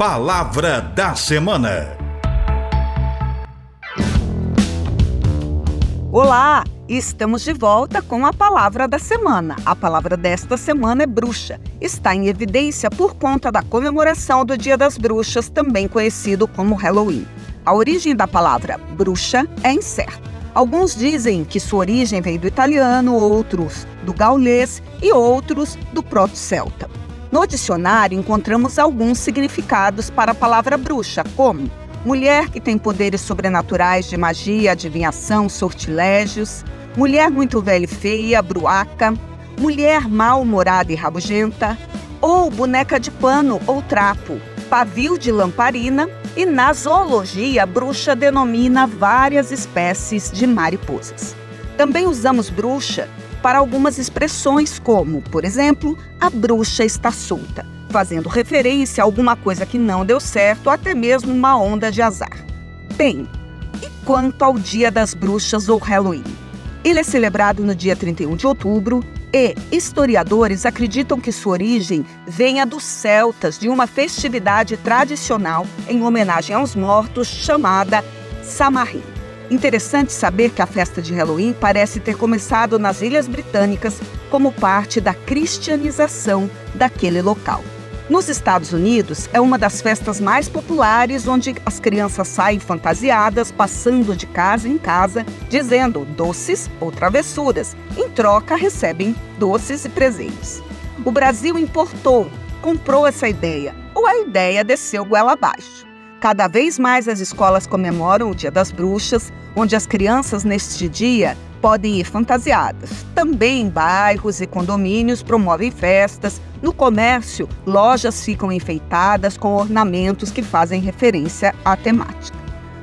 Palavra da Semana. Olá, estamos de volta com a palavra da semana. A palavra desta semana é bruxa. Está em evidência por conta da comemoração do Dia das Bruxas, também conhecido como Halloween. A origem da palavra bruxa é incerta. Alguns dizem que sua origem vem do italiano, outros do gaulês e outros do proto-celta. No dicionário encontramos alguns significados para a palavra bruxa, como mulher que tem poderes sobrenaturais de magia, adivinhação, sortilégios, mulher muito velha e feia, bruaca, mulher mal-humorada e rabugenta, ou boneca de pano ou trapo, pavio de lamparina, e na zoologia, bruxa denomina várias espécies de mariposas. Também usamos bruxa para algumas expressões, como, por exemplo, a bruxa está solta fazendo referência a alguma coisa que não deu certo, ou até mesmo uma onda de azar. Bem, e quanto ao Dia das Bruxas ou Halloween? Ele é celebrado no dia 31 de outubro e historiadores acreditam que sua origem venha dos celtas, de uma festividade tradicional em homenagem aos mortos chamada Samarim. Interessante saber que a festa de Halloween parece ter começado nas Ilhas Britânicas como parte da cristianização daquele local. Nos Estados Unidos, é uma das festas mais populares onde as crianças saem fantasiadas, passando de casa em casa, dizendo doces ou travessuras. Em troca, recebem doces e presentes. O Brasil importou, comprou essa ideia, ou a ideia desceu goela abaixo. Cada vez mais as escolas comemoram o Dia das Bruxas, onde as crianças neste dia podem ir fantasiadas. Também bairros e condomínios promovem festas. No comércio, lojas ficam enfeitadas com ornamentos que fazem referência à temática.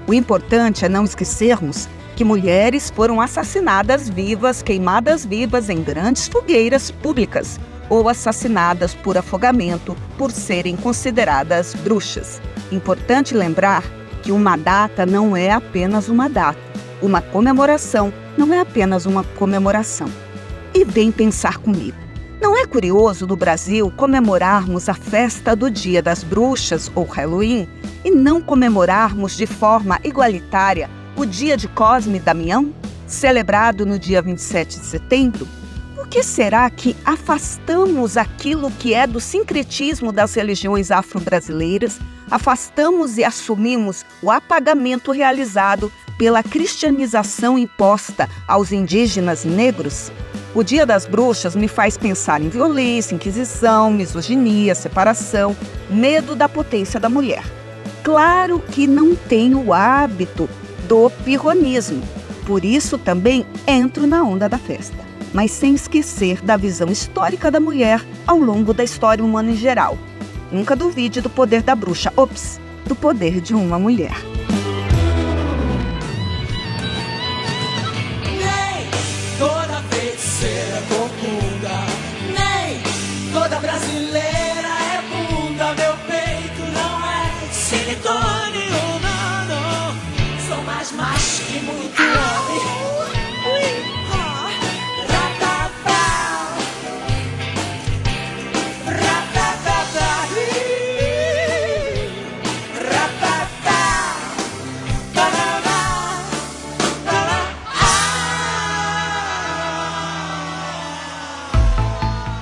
O importante é não esquecermos que mulheres foram assassinadas vivas, queimadas vivas em grandes fogueiras públicas ou assassinadas por afogamento por serem consideradas bruxas. Importante lembrar que uma data não é apenas uma data. Uma comemoração não é apenas uma comemoração. E vem pensar comigo. Não é curioso no Brasil comemorarmos a festa do Dia das Bruxas ou Halloween e não comemorarmos de forma igualitária o Dia de Cosme e Damião, celebrado no dia 27 de setembro? Por que será que afastamos aquilo que é do sincretismo das religiões afro-brasileiras, afastamos e assumimos o apagamento realizado pela cristianização imposta aos indígenas negros? O Dia das Bruxas me faz pensar em violência, inquisição, misoginia, separação, medo da potência da mulher. Claro que não tenho o hábito do pirronismo, por isso também entro na onda da festa, mas sem esquecer da visão histórica da mulher ao longo da história humana em geral. Nunca duvide do poder da bruxa, ops, do poder de uma mulher.